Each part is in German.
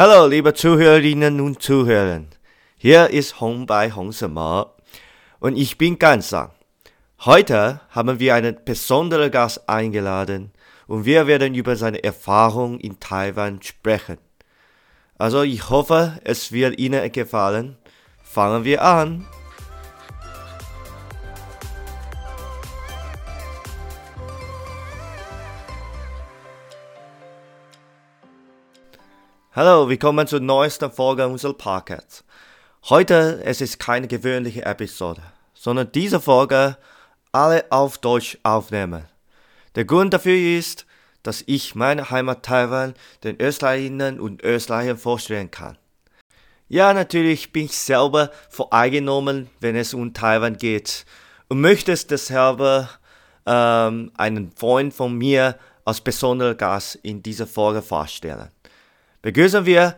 Hallo, liebe Zuhörerinnen und Zuhörer. Hier ist Hong bei Hong Sema und ich bin Gansang. Heute haben wir einen besonderen Gast eingeladen und wir werden über seine Erfahrung in Taiwan sprechen. Also ich hoffe, es wird Ihnen gefallen. Fangen wir an. Hallo, willkommen zur neuesten Folge unseres Podcasts. Heute es ist keine gewöhnliche Episode, sondern diese Folge alle auf Deutsch aufnehmen. Der Grund dafür ist, dass ich meine Heimat Taiwan den Österreicherinnen und Österreichern vorstellen kann. Ja, natürlich bin ich selber voreingenommen, wenn es um Taiwan geht und möchte es deshalb ähm, einen Freund von mir als besonderer Gast in dieser Folge vorstellen. Begrüßen wir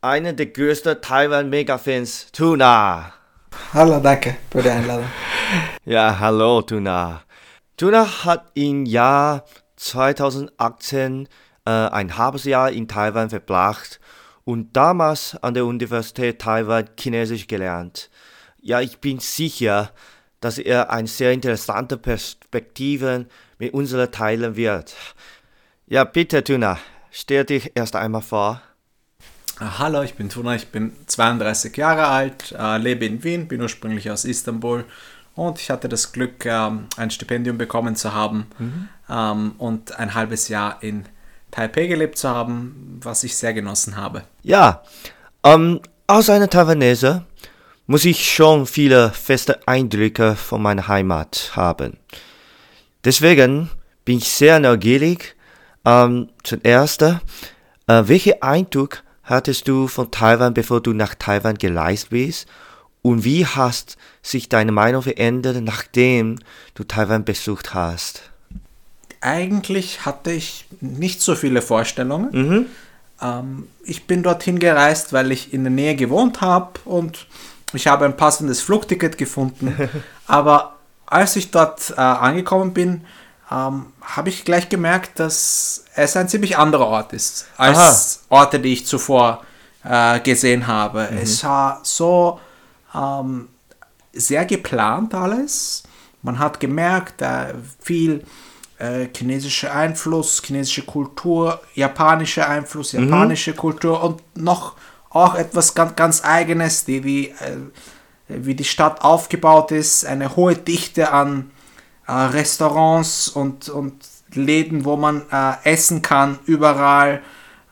einen der größten Taiwan-Mega-Fans, Tuna. Hallo, danke für die Einladung. Ja, hallo, Tuna. Tuna hat im Jahr 2018 äh, ein halbes Jahr in Taiwan verbracht und damals an der Universität Taiwan Chinesisch gelernt. Ja, ich bin sicher, dass er eine sehr interessante Perspektive mit uns teilen wird. Ja, bitte, Tuna, stell dich erst einmal vor. Ah, hallo, ich bin Tuna, ich bin 32 Jahre alt, äh, lebe in Wien, bin ursprünglich aus Istanbul und ich hatte das Glück, ähm, ein Stipendium bekommen zu haben mhm. ähm, und ein halbes Jahr in Taipei gelebt zu haben, was ich sehr genossen habe. Ja, ähm, als eine Taiwanese muss ich schon viele feste Eindrücke von meiner Heimat haben. Deswegen bin ich sehr neugierig. Ähm, zuerst, äh, welche Eindruck hattest du von Taiwan, bevor du nach Taiwan gereist bist? Und wie hast sich deine Meinung verändert, nachdem du Taiwan besucht hast? Eigentlich hatte ich nicht so viele Vorstellungen. Mhm. Ähm, ich bin dorthin gereist, weil ich in der Nähe gewohnt habe und ich habe ein passendes Flugticket gefunden. Aber als ich dort äh, angekommen bin, ähm, habe ich gleich gemerkt, dass es ein ziemlich anderer Ort ist als Aha. Orte, die ich zuvor äh, gesehen habe. Mhm. Es war so ähm, sehr geplant alles. Man hat gemerkt, äh, viel äh, chinesischer Einfluss, chinesische Kultur, japanischer Einfluss, mhm. japanische mhm. Kultur und noch auch etwas ganz, ganz eigenes, die, wie, äh, wie die Stadt aufgebaut ist, eine hohe Dichte an äh, Restaurants und, und Läden, wo man äh, essen kann, überall.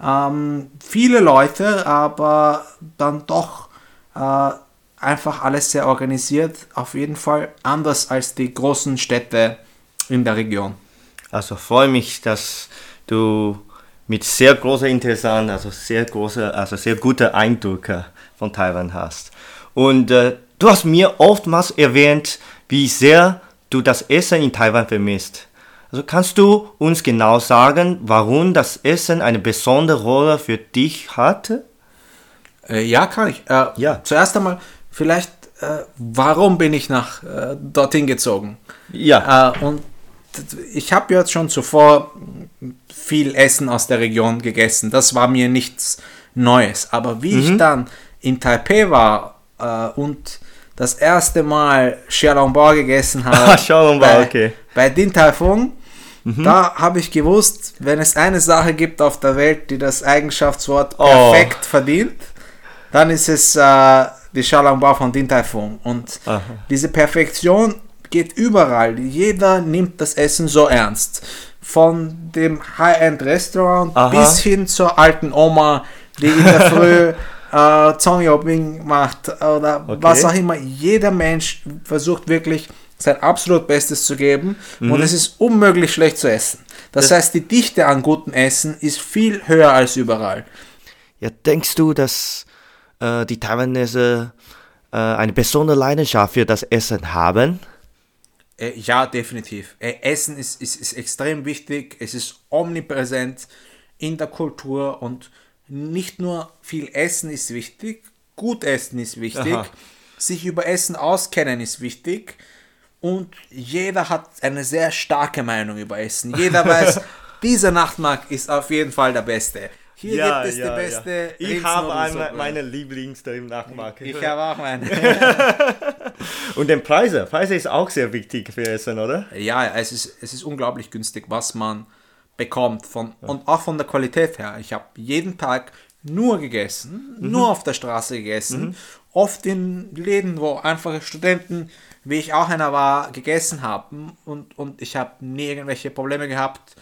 Ähm, viele Leute, aber dann doch äh, einfach alles sehr organisiert. Auf jeden Fall anders als die großen Städte in der Region. Also freue mich, dass du mit sehr großer Interesse, also sehr großer, also sehr gute Eindrücke von Taiwan hast. Und äh, du hast mir oftmals erwähnt, wie sehr du das Essen in Taiwan vermisst. Also kannst du uns genau sagen, warum das Essen eine besondere Rolle für dich hatte? Äh, ja, kann ich. Äh, ja. Zuerst einmal, vielleicht, äh, warum bin ich nach äh, dorthin gezogen? Ja. Äh, und ich habe jetzt schon zuvor viel Essen aus der Region gegessen. Das war mir nichts Neues. Aber wie mhm. ich dann in Taipei war äh, und das erste Mal Xiaolongbao gegessen habe. Ah, Xiaolongbao, okay. Bei Din Tai Fung, mhm. da habe ich gewusst, wenn es eine Sache gibt auf der Welt, die das Eigenschaftswort oh. perfekt verdient, dann ist es äh, die Xiaolongbao von Din Tai Fung. Und Aha. diese Perfektion geht überall. Jeder nimmt das Essen so ernst. Von dem High-End-Restaurant bis hin zur alten Oma, die in der Früh äh, Zhang macht oder okay. was auch immer. Jeder Mensch versucht wirklich sein absolut Bestes zu geben mhm. und es ist unmöglich schlecht zu essen. Das, das, heißt, die Dichte an gutem Essen ist viel höher als überall. Ja, denkst du, dass äh, die Taiwanese äh, eine besondere Leidenschaft für das Essen haben? Äh, ja, definitiv. Äh, Essen ist, ist, ist extrem wichtig, es ist omnipräsent in der Kultur und nicht nur viel Essen ist wichtig, gut essen ist wichtig, Aha. sich über Essen auskennen ist wichtig und jeder hat eine sehr starke Meinung über Essen. Jeder weiß, dieser Nachtmarkt ist auf jeden Fall der beste. Hier Ja, gibt es ja, die beste ja. Ich habe eine, meine Lieblings im Nachmarkt. Ich habe auch meine. Und den Preise. Preise ist auch sehr wichtig für Essen, oder? ja, es ist, es ist unglaublich günstig, was man bekommt. Von, Und auch von der Qualität her. Ich habe jeden Tag nur gegessen, Mhm. nur auf der Straße gegessen. Oft in Läden, wo einfache Studenten, wie ich auch einer war, gegessen haben. Und, und ich habe nie irgendwelche Probleme gehabt.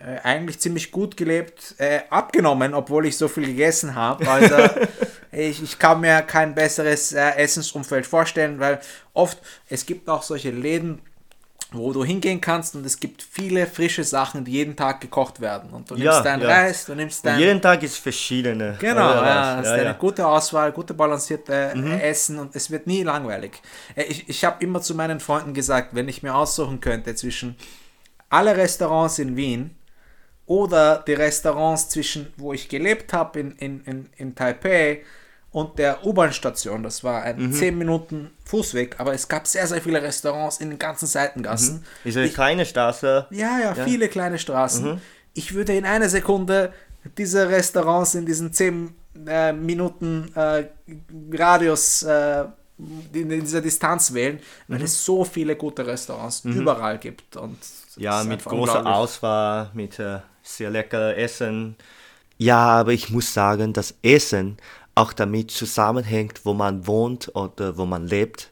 Äh, eigentlich ziemlich gut gelebt, äh, abgenommen, obwohl ich so viel gegessen habe. Also ich, ich kann mir kein besseres äh, Essensumfeld vorstellen, weil oft, es gibt auch solche Läden, wo du hingehen kannst und es gibt viele frische Sachen, die jeden Tag gekocht werden. Und du nimmst Ja, deinen ja. Reis, du nimmst Und dein... jeden Tag ist verschiedene. Genau, oder was? ja, ist ja, eine ja. Mhm. gute Auswahl, gute balancierte äh, Essen und es wird nie langweilig. Äh, Ich, ich habe immer zu meinen Freunden gesagt, wenn ich mir aussuchen könnte zwischen alle Restaurants in Wien oder die Restaurants zwischen, wo ich gelebt habe in, in, in, in Taipei und der U-Bahn-Station, das war ein 10 Minuten Fußweg, aber es gab sehr, sehr viele Restaurants in den ganzen Seitengassen. Ist eine kleine Straße. Ja, ja, viele kleine Straßen. Mhm. Ich würde in einer Sekunde diese Restaurants in diesen 10 äh, Minuten äh, Radius äh, in dieser Distanz wählen, weil es so viele gute Restaurants überall gibt. Und Mhm. Ja, mit großer. Auswahl, mit äh, sehr lecker Essen. Ja, aber ich muss sagen, dass Essen auch damit zusammenhängt, wo man wohnt oder wo man lebt.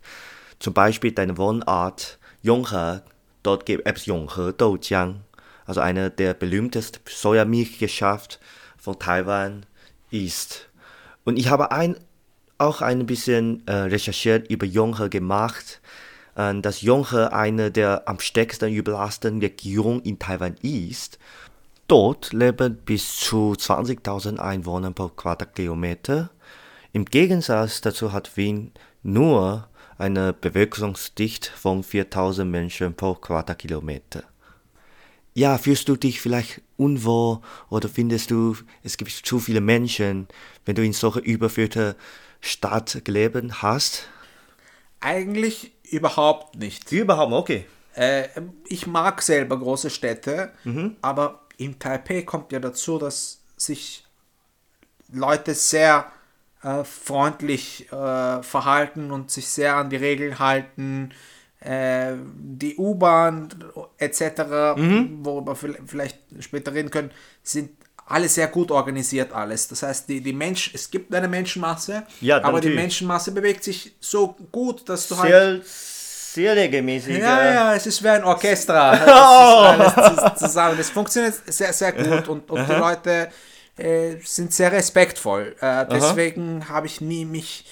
Zum Beispiel deine Wohnart Yonghe, dort gibt es Yonghe Doujiang, also eine der berühmtesten Sojamilchgeschäfte von Taiwan ist. Und ich habe ein, auch ein bisschen äh, recherchiert über Yonghe gemacht, äh, dass Yonghe eine der am stärksten überlasteten Regionen in Taiwan ist. Dort leben bis zu 20.000 Einwohner pro Quadratkilometer. Im Gegensatz dazu hat Wien nur eine Bevölkerungsdichte von 4.000 Menschen pro Quadratkilometer. Ja, fühlst du dich vielleicht unwohl oder findest du, es gibt zu viele Menschen, wenn du in solcher überfüllter Stadt gelebt hast? Eigentlich überhaupt nicht. Überhaupt, okay. Äh, ich mag selber große Städte, Mhm. aber in Taipei kommt ja dazu, dass sich Leute sehr äh, freundlich äh, verhalten und sich sehr an die Regeln halten. Äh, die U-Bahn etc., Mhm. worüber wir vielleicht später reden können, sind alle sehr gut organisiert alles. Das heißt, die, die Menschen, es gibt eine Menschenmasse, Ja, aber die natürlich. Menschenmasse bewegt sich so gut, dass du halt Sehr, sehr regelmäßig. ja, ja, es ist wie ein Orchester. Es ist alles zus- zusammen. Es funktioniert sehr, sehr gut und, und die Leute äh, sind sehr respektvoll. Äh, deswegen habe ich nie mich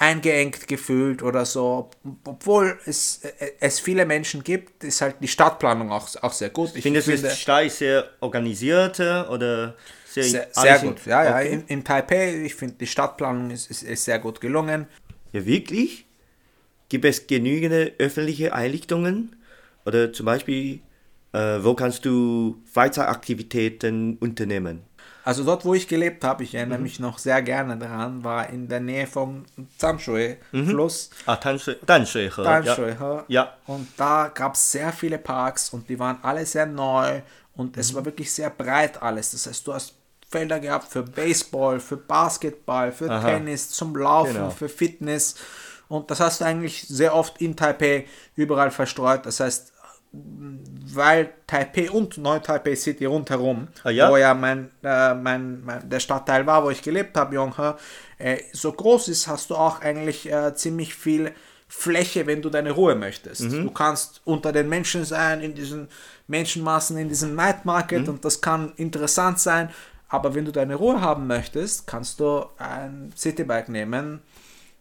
eingeengt gefühlt oder so. Obwohl es, äh, es viele Menschen gibt, ist halt die Stadtplanung auch, auch sehr gut. Ich Findest finde, Stadt ist sehr organisiert äh, oder sehr, sehr, sehr gut. Ja, ja. Okay. In, in Taipei, ich finde, die Stadtplanung ist, ist, ist sehr gut gelungen. Ja, wirklich? Gibt es genügend öffentliche Einrichtungen? Oder zum Beispiel, äh, wo kannst du Freizeitaktivitäten unternehmen? Also dort, wo ich gelebt habe, ich erinnere Mhm. mich noch sehr gerne daran, war in der Nähe vom Zamshui-Fluss. Ah, Tanshui, Tanshui, Tanshui, ja. Ja. Und da gab es sehr viele Parks und die waren alle sehr neu und Mhm. es war wirklich sehr breit alles. Das heißt, du hast Felder gehabt für Baseball, für Basketball, für Aha. Tennis, zum Laufen, Genau. für Fitness. Und das hast du eigentlich sehr oft in Taipei überall verstreut. Das heißt, weil Taipei und Neu-Taipei City rundherum, Ah, ja? wo ja mein, äh, mein, mein, der Stadtteil war, wo ich gelebt habe, Yonghe, äh, so groß ist, hast du auch eigentlich äh, ziemlich viel Fläche, wenn du deine Ruhe möchtest. Du kannst unter den Menschen sein, in diesen Menschenmassen, in diesem Night Market und das kann interessant sein, aber wenn du deine Ruhe haben möchtest, kannst du ein Citybike nehmen,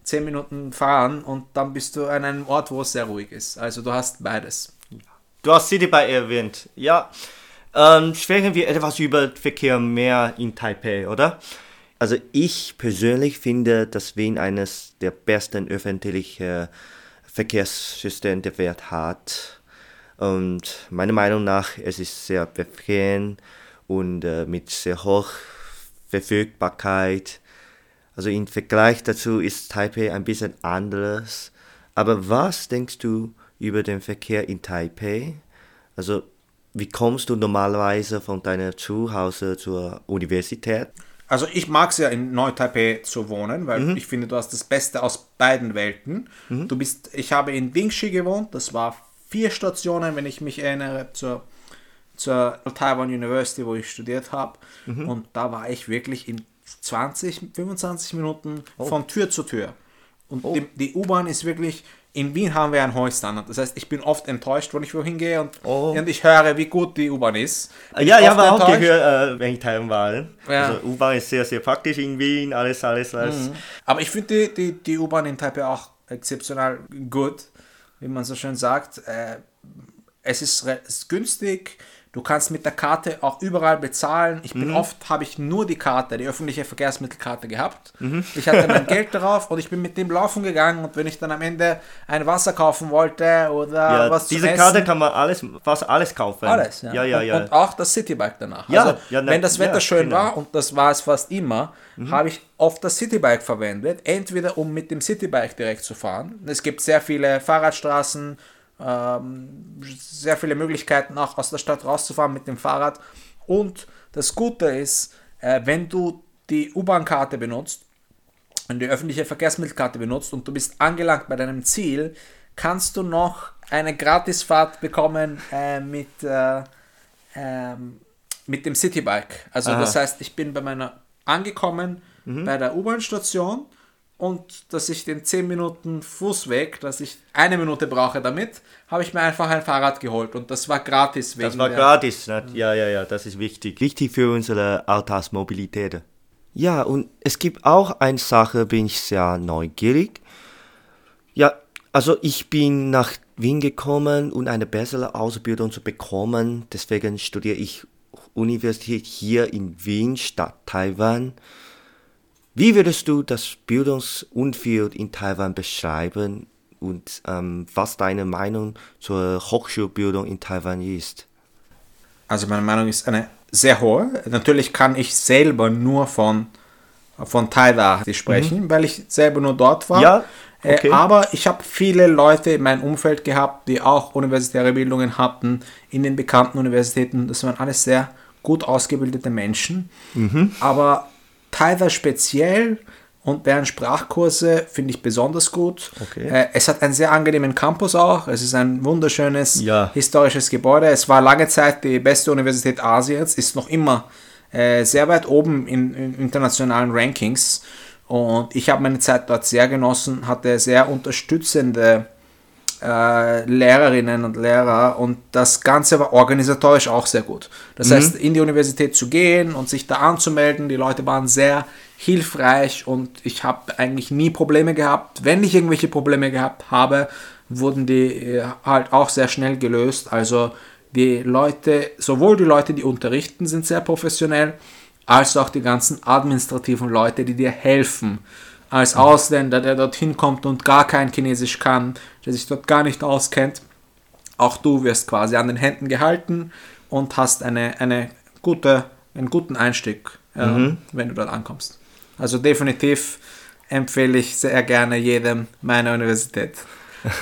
10 Minuten fahren und dann bist du an einem Ort, wo es sehr ruhig ist. Also du hast beides. Du hast Citybike erwähnt. Ja. Ähm, sprechen wir etwas über Verkehr mehr in Taipei, oder? Also ich persönlich finde, dass Wien eines der besten öffentlichen Verkehrssysteme der Welt hat. Und meiner Meinung nach, es ist sehr bequem und äh, mit sehr hoch Verfügbarkeit. Also im Vergleich dazu ist Taipei ein bisschen anderes. Aber was denkst du über den Verkehr in Taipei? Also wie kommst du normalerweise von deiner Zuhause zur Universität? also ich mag es ja in Neu-Taipei zu wohnen, weil mhm. ich finde, du hast das Beste aus beiden Welten. Mhm. Du bist, ich habe in Dingxi gewohnt, das war vier Stationen, wenn ich mich erinnere, zur, zur Taiwan University, wo ich studiert habe. Mhm. Und da war ich wirklich in 20, 25 Minuten oh. von Tür zu Tür. Und oh. die, die U-Bahn ist wirklich, in Wien haben wir einen hohen Standard. Das heißt, ich bin oft enttäuscht, wenn ich wohin gehe und, oh. und ich höre, wie gut die U-Bahn ist. Bin ja, ich habe auch gehört, äh, wenn ich Taiwan war. Ja. Also U-Bahn ist sehr, sehr praktisch in Wien, alles, alles, alles. Mhm. Aber ich finde die, die, die U-Bahn in Taipei auch exzeptionell gut, wie man so schön sagt. Äh, es ist, ist günstig, Du kannst mit der Karte auch überall bezahlen. Ich bin mhm. oft, habe ich nur die Karte, die öffentliche Verkehrsmittelkarte gehabt. Mhm. Ich hatte mein Geld darauf und ich bin mit dem laufen gegangen und wenn ich dann am Ende ein Wasser kaufen wollte oder ja, was diese Karte kann man alles, fast alles kaufen. Alles, ja. ja, ja, ja. Und, und auch das Citybike danach. Ja, also, ja, wenn das Wetter schön genau. war und das war es fast immer, mhm. habe ich oft das Citybike verwendet. Entweder um mit dem Citybike direkt zu fahren. Es gibt sehr viele Fahrradstraßen, ähm, sehr viele Möglichkeiten auch aus der Stadt rauszufahren mit dem Fahrrad. Und das Gute ist, äh, wenn du die U-Bahn-Karte benutzt und die öffentliche Verkehrsmittelkarte benutzt und du bist angelangt bei deinem Ziel, kannst du noch eine Gratisfahrt bekommen äh, mit, äh, ähm, mit dem Citybike. Also Aha. das heißt, ich bin bei meiner angekommen mhm. bei der U-Bahn-Station und dass ich den 10 Minuten Fußweg, dass ich eine Minute brauche damit, habe ich mir einfach ein Fahrrad geholt und das war gratis. das war gratis, ne? ja, ja, ja, das ist wichtig. Wichtig für unsere Alltagsmobilität. Ja, und es gibt auch eine Sache, bin ich sehr neugierig. Ja, also ich bin nach Wien gekommen, um eine bessere Ausbildung zu bekommen. Deswegen studiere ich Universität hier in Wien statt Taiwan. Wie würdest du das Bildungsumfeld in Taiwan beschreiben und ähm, was deine Meinung zur Hochschulbildung in Taiwan ist? Also meine Meinung ist eine sehr hohe. Natürlich kann ich selber nur von, von Taiwan sprechen, mhm. weil ich selber nur dort war. Ja, äh, okay. Äh, aber ich habe viele Leute in meinem Umfeld gehabt, die auch universitäre Bildungen hatten in den bekannten Universitäten. Das waren alles sehr gut ausgebildete Menschen. Mhm. Aber Taiwan speziell und deren Sprachkurse finde ich besonders gut. Okay. Äh, es hat einen sehr angenehmen Campus auch. Es ist ein wunderschönes ja. historisches Gebäude. Es war lange Zeit die beste Universität Asiens, ist noch immer äh, sehr weit oben in, in, internationalen Rankings. Und ich habe meine Zeit dort sehr genossen, hatte sehr unterstützende äh, Lehrerinnen und Lehrer und das Ganze war organisatorisch auch sehr gut. Das mhm. heißt, in die Universität zu gehen und sich da anzumelden, die Leute waren sehr hilfreich und ich habe eigentlich nie Probleme gehabt. Wenn ich irgendwelche Probleme gehabt habe, wurden die äh, halt auch sehr schnell gelöst. Also die Leute, sowohl die Leute, die unterrichten, sind sehr professionell, als auch die ganzen administrativen Leute, die dir helfen als Ausländer, der dorthin kommt und gar kein Chinesisch kann, der sich dort gar nicht auskennt. Auch du wirst quasi an den Händen gehalten und hast eine, eine gute, einen guten Einstieg, äh, mhm. wenn du dort ankommst. Also definitiv empfehle ich sehr gerne jedem meine Universität.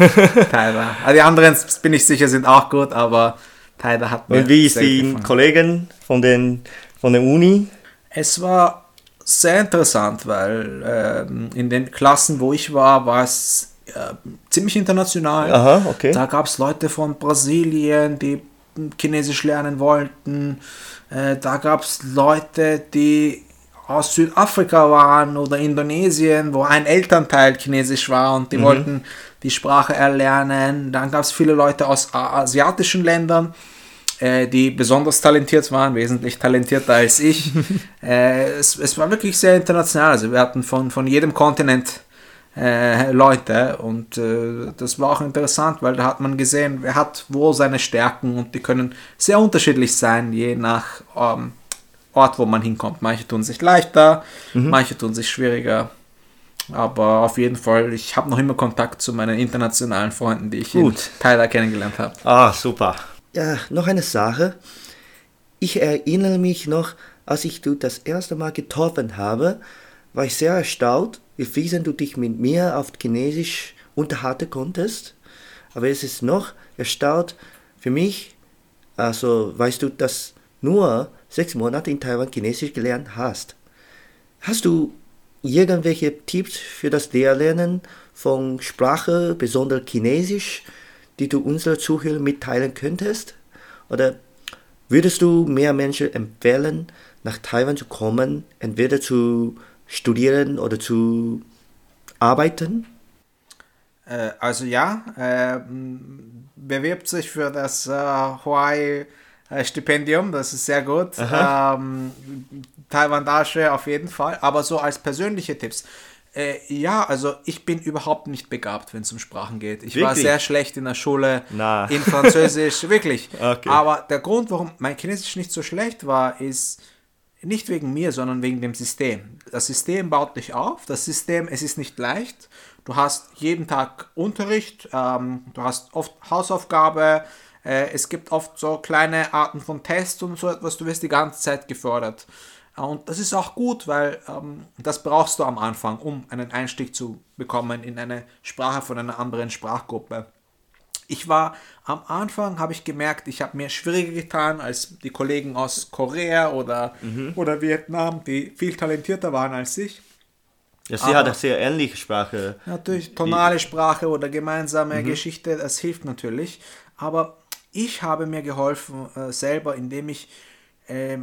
Tyler. Also die anderen, bin ich sicher, sind auch gut, aber Tyler hat mir Und wie ist die Kollegen von, den, von der Uni? Es war sehr interessant, weil ähm, in den Klassen, wo ich war, war es äh, ziemlich international. Aha, okay. Da gab es Leute von Brasilien, die Chinesisch lernen wollten. Äh, da gab es Leute, die aus Südafrika waren oder Indonesien, wo ein Elternteil Chinesisch war und die mhm. wollten die Sprache erlernen. Dann gab es viele Leute aus asiatischen Ländern äh, die besonders talentiert waren, wesentlich talentierter als ich. äh, es, es, war wirklich sehr international. Also wir hatten von, von jedem Kontinent äh, Leute und äh, das war auch interessant, weil da hat man gesehen, wer hat wo seine Stärken und die können sehr unterschiedlich sein, je nach ähm, Ort, wo man hinkommt. Manche tun sich leichter, mhm. manche tun sich schwieriger. Aber auf jeden Fall, ich habe noch immer Kontakt zu meinen internationalen Freunden, die ich Gut. in Thailand kennengelernt habe. Ah, super ja, noch eine Sache. Ich erinnere mich noch, als ich du das erste Mal getroffen habe, war ich sehr erstaunt, wie du dich mit mir auf Chinesisch unterhalten konntest. Aber es ist noch erstaunt für mich, also weißt du, dass nur sechs Monate in Taiwan Chinesisch gelernt hast. Hast du irgendwelche Tipps für das Lehrlernen von Sprache, besonders Chinesisch, die du unseren Zuhörern mitteilen könntest? Oder würdest du mehr Menschen empfehlen, nach Taiwan zu kommen, entweder zu studieren oder zu arbeiten? Äh, also ja, äh, bewirbt sich für das äh, Hawaii Stipendium, das ist sehr gut. Ähm, Taiwan Dasche auf jeden Fall, aber so als persönliche Tipps. Äh, ja, also ich bin überhaupt nicht begabt, wenn es um Sprachen geht. Ich wirklich? war sehr schlecht in der Schule, Na. in Französisch, wirklich. Okay. Aber der Grund, warum mein Chinesisch nicht so schlecht war, ist nicht wegen mir, sondern wegen dem System. Das System baut dich auf. Das System, es ist nicht leicht. Du hast jeden Tag Unterricht, ähm, du hast oft Hausaufgabe, äh, es gibt oft so kleine Arten von Tests und so etwas, du wirst die ganze Zeit gefordert. Und das ist auch gut, weil ähm, das brauchst du am Anfang, um einen Einstieg zu bekommen in eine Sprache von einer anderen Sprachgruppe. Ich war am Anfang, habe ich gemerkt, ich habe mir schwieriger getan als die Kollegen aus Korea oder, mhm. oder Vietnam, die viel talentierter waren als ich. Ja, sie Aber, hat eine sehr ähnliche Sprache. Natürlich, tonale Sprache oder gemeinsame mhm. Geschichte, das hilft natürlich. Aber ich habe mir geholfen äh, selber, indem ich, äh,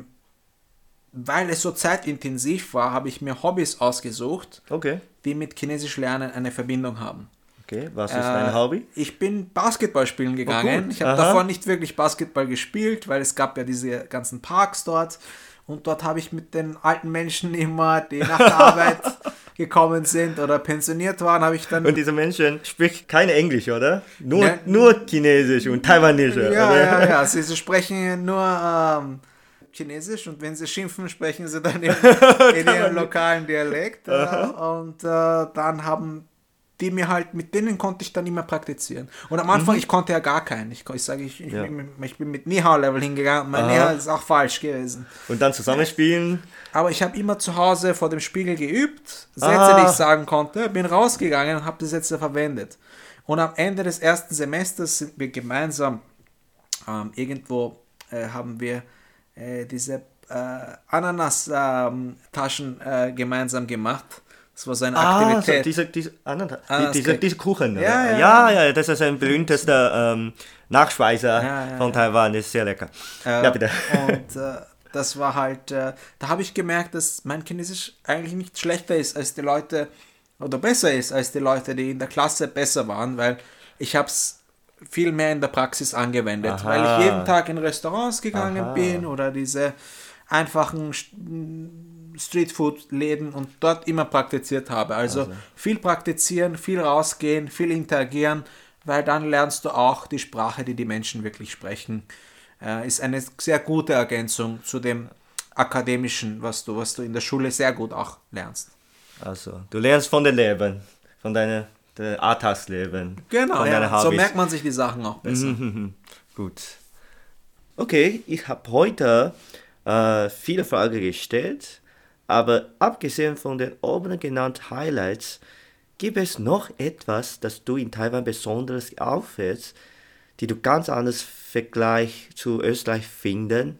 weil es so zeitintensiv war, habe ich mir Hobbys ausgesucht, okay. die mit Chinesisch Lernen eine Verbindung haben. Okay, was ist dein äh, Hobby? Ich bin Basketball spielen oh, gegangen. Oh, ich habe davor nicht wirklich Basketball gespielt, weil es gab ja diese ganzen Parks dort. Und dort habe ich mit den alten Menschen immer, die nach der Arbeit gekommen sind oder pensioniert waren, habe ich dann. Und diese Menschen sprechen kein Englisch, oder? Nur, ja, nur Chinesisch und Taiwanesisch. Ja, oder? ja, ja. Sie, sie sprechen nur ähm, Chinesisch und wenn sie schimpfen, sprechen sie dann in, in ihrem lokalen Dialekt. Äh, und äh, dann haben die mir halt, mit denen konnte ich dann immer praktizieren. Und am Anfang, mhm. ich konnte ja gar keinen. Ich, ich sage, ich, ja. ich, ich, bin mit Nihao-Level hingegangen. Mein Nihao ist auch falsch gewesen. Und dann zusammenspielen? Aber ich habe immer zu Hause vor dem Spiegel geübt, Sätze, ah. die ich sagen konnte, bin rausgegangen und habe die Sätze verwendet. Und am Ende des ersten Semesters sind wir gemeinsam ähm, irgendwo äh, haben wir äh, diese äh, Ananas-Taschen ähm, äh, gemeinsam gemacht das war seine ah, Aktivität. So, diese, diese, anderen, ah, diese, diese Kuchen. Ja ja, ja, ja, das ist ein berühmtester ähm, Nachspeiser ja, von Taiwan, das ist sehr lecker. Äh, ja, bitte. Und äh, das war halt, äh, da habe ich gemerkt, dass mein Chinesisch eigentlich nicht schlechter ist als die Leute, oder besser ist als die Leute, die in der Klasse besser waren, weil ich habe es viel mehr in der Praxis angewendet, Aha. weil ich jeden Tag in Restaurants gegangen Aha. bin oder diese einfachen Streetfood-Läden und dort immer praktiziert habe. Also, also, viel praktizieren, viel rausgehen, viel interagieren, weil dann lernst du auch die Sprache, die die Menschen wirklich sprechen. Äh, ist eine sehr gute Ergänzung zu dem akademischen, was du, was du in der Schule sehr gut auch lernst. Also, du lernst von dem Leben, von deinem Alltagsleben. Genau, ja, so merkt man sich die Sachen auch besser. Gut. Okay, ich habe heute äh, viele Fragen gestellt. Aber abgesehen von den oben genannten Highlights, gibt es noch etwas, das du in Taiwan besonders auffällt, die du ganz anders Vergleich zu Österreich finden?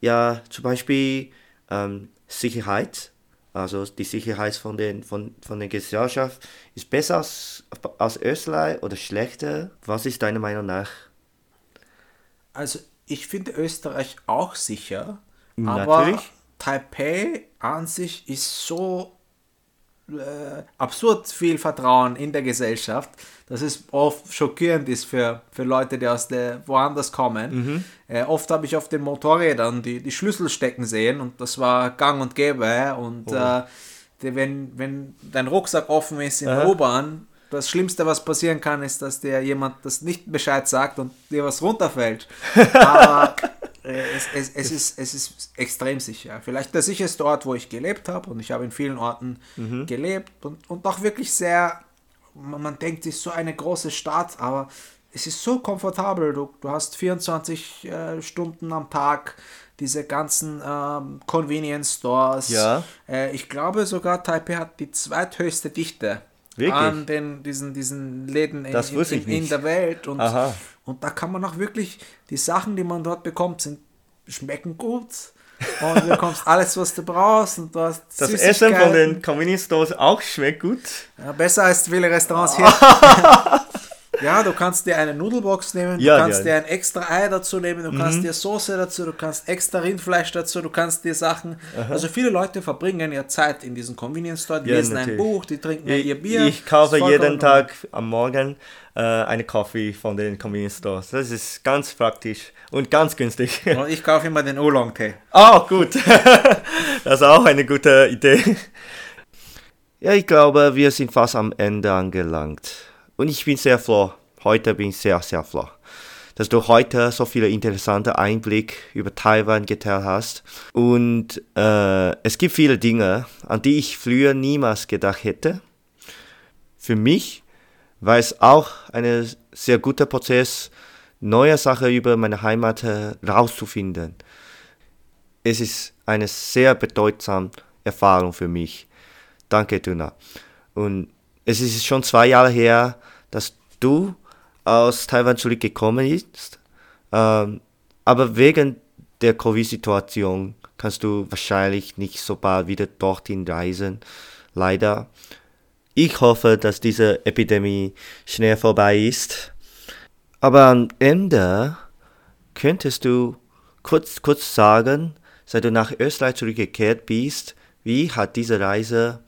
Ja, zum Beispiel ähm, Sicherheit. Also die Sicherheit von, den, von, von der Gesellschaft ist besser als, als Österreich oder schlechter? Was ist deiner Meinung nach? Also ich finde Österreich auch sicher. Natürlich. Aber Taipei an sich ist so äh, absurd viel Vertrauen in der Gesellschaft, dass es oft schockierend ist für, für Leute, die aus der woanders kommen. Mhm. Äh, oft habe ich auf den Motorrädern die, die Schlüssel stecken sehen und das war gang und gäbe. Und oh. äh, die, wenn, wenn dein Rucksack offen ist in der U-Bahn, das Schlimmste, was passieren kann, ist, dass dir jemand das nicht Bescheid sagt und dir was runterfällt. Aber äh, es, es, es, ist, es ist extrem sicher. Vielleicht der sicherste Ort, wo ich gelebt habe und ich habe in vielen Orten mhm. gelebt und, und auch wirklich sehr, man, man denkt, es ist so eine große Stadt, aber es ist so komfortabel. Du, du hast 24 äh, Stunden am Tag diese ganzen ähm, Convenience Stores. Ja. Äh, ich glaube sogar Taipei hat die zweithöchste Dichte Wirklich? an den, diesen, diesen Läden in, in, in, der Welt. Und, und da kann man auch wirklich, die Sachen, die man dort bekommt, sind, schmecken gut. und du bekommst alles, was du brauchst und du hast Das Essen von den Convenience Stores auch schmeckt gut. Ja, besser als viele Restaurants hier. Ja, du kannst dir eine Nudelbox nehmen, du Ja, kannst dir ein extra Ei dazu nehmen, du kannst dir Soße dazu, du kannst extra Rindfleisch dazu, du kannst dir Sachen. Also viele Leute verbringen ja Zeit in diesem Convenience Store, die Ja, lesen ein natürlich. Buch, die trinken Ich, ihr Bier. ich kaufe jeden Tag am Morgen äh, eine Kaffee von den Convenience Stores. Das ist ganz praktisch und ganz günstig. Und ich kaufe immer den Oolong-Tee. Oh, gut. das ist auch eine gute Idee. Ja, ich glaube, wir sind fast am Ende angelangt. Und ich bin sehr froh. Heute bin ich sehr, sehr froh, dass du heute so viele interessante Einblicke über Taiwan geteilt hast. Und äh, es gibt viele Dinge, an die ich früher niemals gedacht hätte. Für mich war es auch ein sehr guter Prozess, neue Sachen über meine Heimat herauszufinden es ist eine sehr bedeutsame Erfahrung für mich. Danke, Tuna. Und es ist schon zwei Jahre her, dass du aus Taiwan zurückgekommen bist. Ähm, aber wegen der Covid-Situation kannst du wahrscheinlich nicht so bald wieder dorthin reisen. Leider. Ich hoffe, dass diese Epidemie schnell vorbei ist. Aber am Ende könntest du kurz, kurz sagen, seit du nach Österreich zurückgekehrt bist, wie hat diese Reise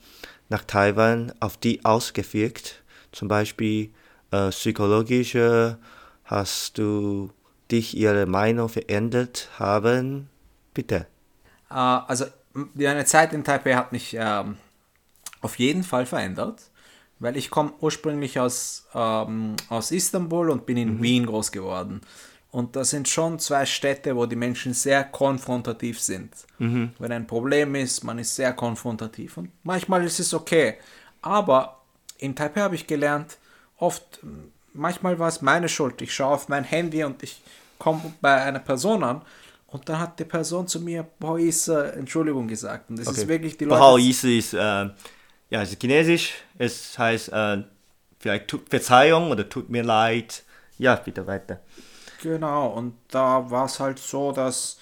nach Taiwan auf die ausgewirkt? Zum Beispiel äh, psychologische, hast du dich ihre Meinung verändert haben? Bitte. Äh, also m- eine Zeit in Taipei hat mich ähm, auf jeden Fall verändert, weil ich komme ursprünglich aus, ähm, aus Istanbul und bin in Wien groß geworden. Und das sind schon zwei Städte, wo die Menschen sehr konfrontativ sind. Wenn ein Problem ist, man ist sehr konfrontativ. Und manchmal ist es okay. Aber in Taipei habe ich gelernt, oft, manchmal war es meine Schuld. Ich schaue auf mein Handy und ich komme bei einer Person an und dann hat die Person zu mir Boise Entschuldigung gesagt. Und das ist wirklich die Leute. Bohao-Ise ist, äh, ja, ist chinesisch. Es heißt äh, vielleicht Verzeihung oder tut mir leid. Ja, bitte weiter. Genau, und da war es halt so, dass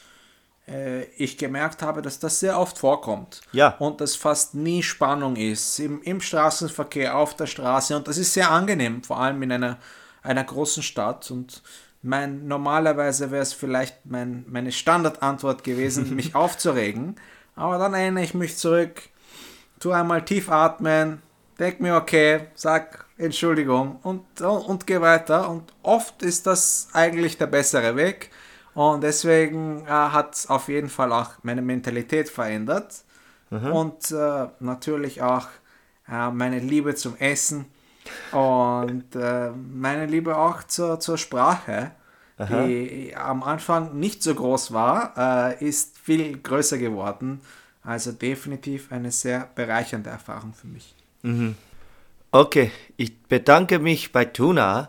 äh, ich gemerkt habe, dass das sehr oft vorkommt. Ja. Und dass fast nie Spannung ist im, im Straßenverkehr, auf der Straße. Und das ist sehr angenehm, vor allem in einer, einer großen Stadt. Und mein, normalerweise wäre es vielleicht mein, meine Standardantwort gewesen, mich aufzuregen. Aber dann erinnere ich mich zurück, tu einmal tief atmen, denk mir okay, sag Entschuldigung und, und, geh weiter. Und oft ist das eigentlich der bessere Weg. Und deswegen äh, hat es auf jeden Fall auch meine Mentalität verändert. Und äh, natürlich auch äh, meine Liebe zum Essen und äh, meine Liebe auch zur, zur Sprache, die am Anfang nicht so groß war, äh, ist viel größer geworden. Also definitiv eine sehr bereichernde Erfahrung für mich. Okay, ich bedanke mich bei Tuna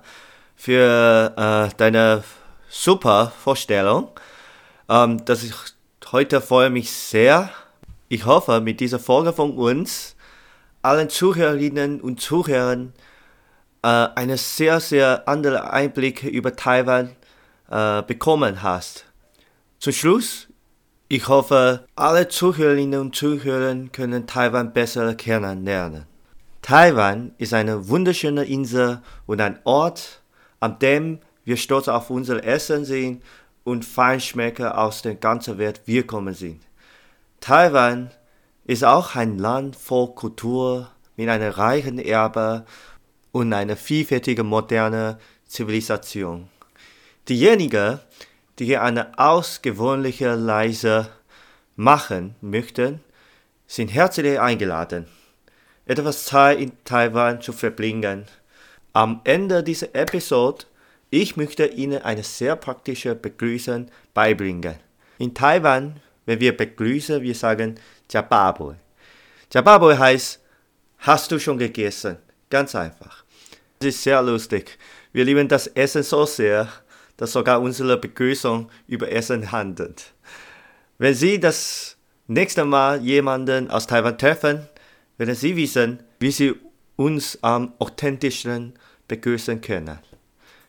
für äh, deine super Vorstellung. Ähm, das ich heute freue mich sehr. Ich hoffe, mit dieser Folge von uns allen Zuhörerinnen und Zuhörern äh, eine sehr, sehr andere Einblick über Taiwan äh, bekommen hast. Zum Schluss, ich hoffe, alle Zuhörerinnen und Zuhörer können Taiwan besser kennenlernen. Taiwan ist eine wunderschöne Insel und ein Ort, an dem wir stolz auf unser Essen sind und Feinschmecker aus der ganzen Welt willkommen sind. Taiwan ist auch ein Land voll Kultur mit einem reichen Erbe und einer vielfältigen modernen Zivilisation. Diejenigen, die hier eine ausgewöhnliche Reise machen möchten, sind herzlich eingeladen etwas Zeit in Taiwan zu verbringen. Am Ende dieser Episode, ich möchte Ihnen eine sehr praktische Begrüßung beibringen. In Taiwan, wenn wir begrüßen, wir sagen Jababoy. Jababoy heißt, hast du schon gegessen? Ganz einfach. Es ist sehr lustig. Wir lieben das Essen so sehr, dass sogar unsere Begrüßung über Essen handelt. Wenn Sie das nächste Mal jemanden aus Taiwan treffen, werden Sie wissen, wie Sie uns am authentischsten begrüßen können.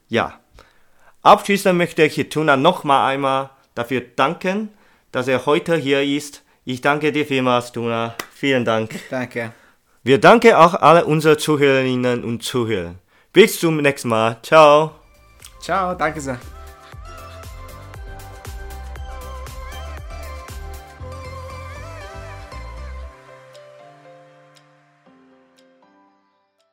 Ja, abschließend möchte ich Tuna noch mal einmal dafür danken, dass er heute hier ist. Ich danke dir vielmals, Tuna. Vielen Dank. Danke. Wir danken auch alle unsere Zuhörerinnen und Zuhörer. Bis zum nächsten Mal. Ciao. Ciao, danke sehr.